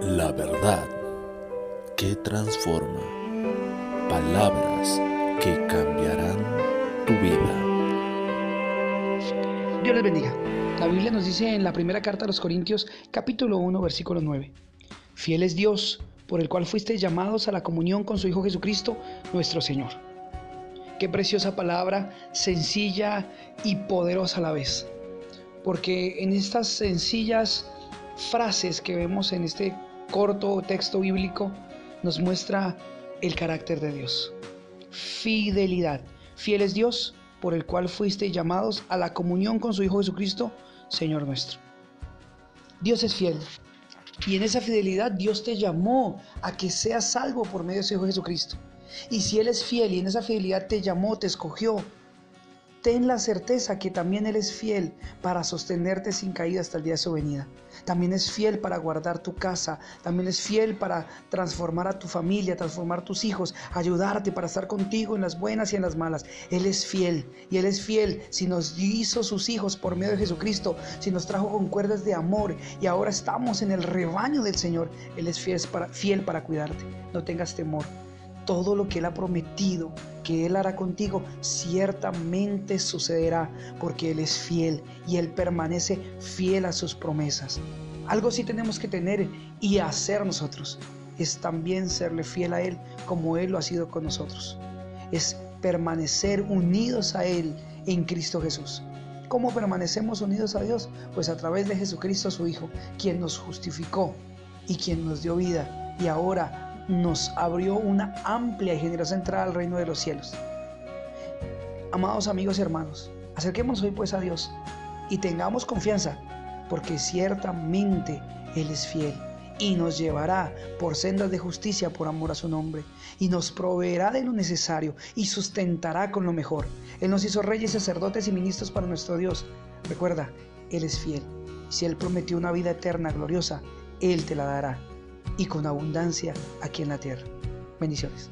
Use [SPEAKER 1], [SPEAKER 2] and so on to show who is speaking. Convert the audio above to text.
[SPEAKER 1] La verdad que transforma. Palabras que cambiarán tu vida.
[SPEAKER 2] Dios les bendiga. La Biblia nos dice en la primera carta a los Corintios, capítulo 1, versículo 9. Fiel es Dios, por el cual fuisteis llamados a la comunión con su Hijo Jesucristo, nuestro Señor. Qué preciosa palabra, sencilla y poderosa a la vez. Porque en estas sencillas frases que vemos en este corto texto bíblico nos muestra el carácter de Dios. Fidelidad. Fiel es Dios por el cual fuiste llamados a la comunión con su Hijo Jesucristo, Señor nuestro. Dios es fiel. Y en esa fidelidad Dios te llamó a que seas salvo por medio de su Hijo Jesucristo. Y si Él es fiel y en esa fidelidad te llamó, te escogió, ten la certeza que también Él es fiel para sostenerte sin caída hasta el día de su venida. También es fiel para guardar tu casa, también es fiel para transformar a tu familia, transformar tus hijos, ayudarte para estar contigo en las buenas y en las malas. Él es fiel y Él es fiel si nos hizo sus hijos por medio de Jesucristo, si nos trajo con cuerdas de amor y ahora estamos en el rebaño del Señor. Él es fiel para, fiel para cuidarte. No tengas temor todo lo que Él ha prometido que Él hará contigo, ciertamente sucederá, porque Él es fiel y Él permanece fiel a sus promesas. Algo sí tenemos que tener y hacer nosotros, es también serle fiel a Él como Él lo ha sido con nosotros. Es permanecer unidos a Él en Cristo Jesús. ¿Cómo permanecemos unidos a Dios? Pues a través de Jesucristo su Hijo, quien nos justificó y quien nos dio vida y ahora nos abrió una amplia y generosa entrada al reino de los cielos. Amados amigos y hermanos, acerquémonos hoy pues a Dios y tengamos confianza, porque ciertamente Él es fiel y nos llevará por sendas de justicia por amor a su nombre, y nos proveerá de lo necesario y sustentará con lo mejor. Él nos hizo reyes, sacerdotes y ministros para nuestro Dios. Recuerda, Él es fiel. Si Él prometió una vida eterna, gloriosa, Él te la dará y con abundancia aquí en la tierra. Bendiciones.